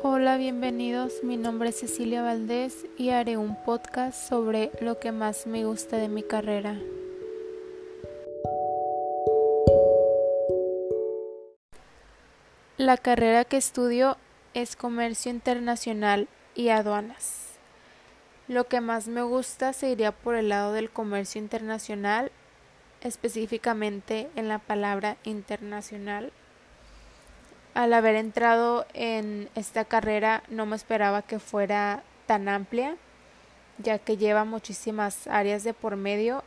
Hola, bienvenidos. Mi nombre es Cecilia Valdés y haré un podcast sobre lo que más me gusta de mi carrera. La carrera que estudio es comercio internacional y aduanas. Lo que más me gusta se iría por el lado del comercio internacional, específicamente en la palabra internacional al haber entrado en esta carrera no me esperaba que fuera tan amplia, ya que lleva muchísimas áreas de por medio,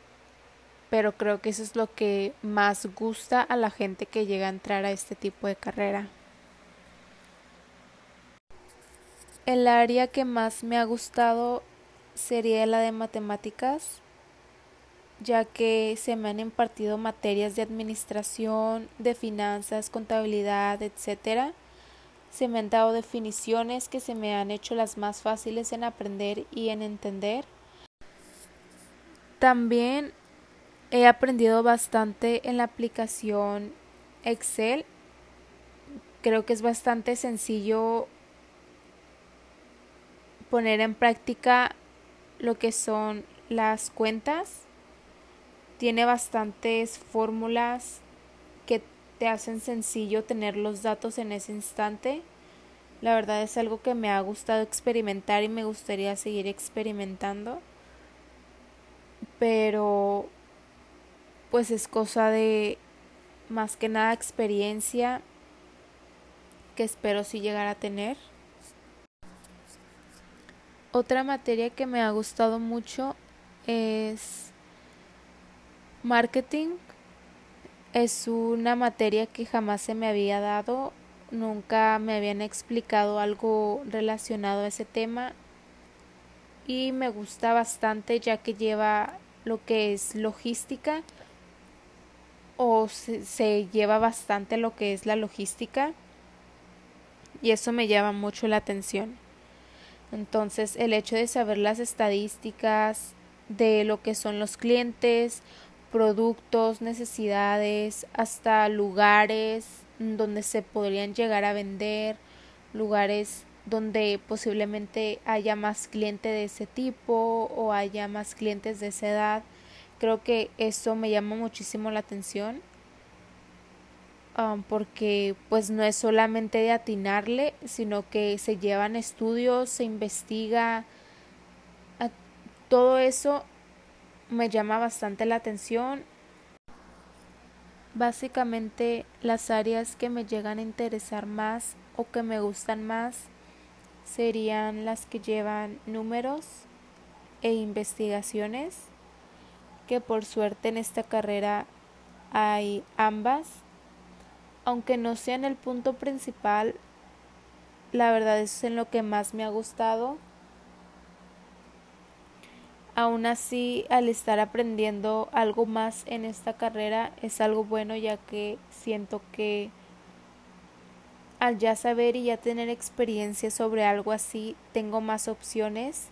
pero creo que eso es lo que más gusta a la gente que llega a entrar a este tipo de carrera. El área que más me ha gustado sería la de matemáticas, ya que se me han impartido materias de administración, de finanzas, contabilidad, etc. Se me han dado definiciones que se me han hecho las más fáciles en aprender y en entender. También he aprendido bastante en la aplicación Excel. Creo que es bastante sencillo poner en práctica lo que son las cuentas tiene bastantes fórmulas que te hacen sencillo tener los datos en ese instante. La verdad es algo que me ha gustado experimentar y me gustaría seguir experimentando. Pero pues es cosa de más que nada experiencia que espero sí llegar a tener. Otra materia que me ha gustado mucho es Marketing es una materia que jamás se me había dado, nunca me habían explicado algo relacionado a ese tema y me gusta bastante ya que lleva lo que es logística o se, lleva bastante lo que es la logística y eso me llama mucho la atención. Entonces el hecho de saber las estadísticas de lo que son los clientes productos, necesidades, hasta lugares donde se podrían llegar a vender, lugares donde posiblemente haya más clientes de ese tipo o haya más clientes de esa edad. Creo que eso me llama muchísimo la atención um, porque pues no es solamente de atinarle, sino que se llevan estudios, se investiga, todo eso me llama bastante la atención. Básicamente las áreas que me llegan a interesar más o que me gustan más serían las que llevan números e investigaciones, que por suerte en esta carrera hay ambas. Aunque no sean el punto principal, la verdad es en lo que más me ha gustado Aún así, al estar aprendiendo algo más en esta carrera es algo bueno ya que siento que al ya saber y ya tener experiencia sobre algo así, tengo más opciones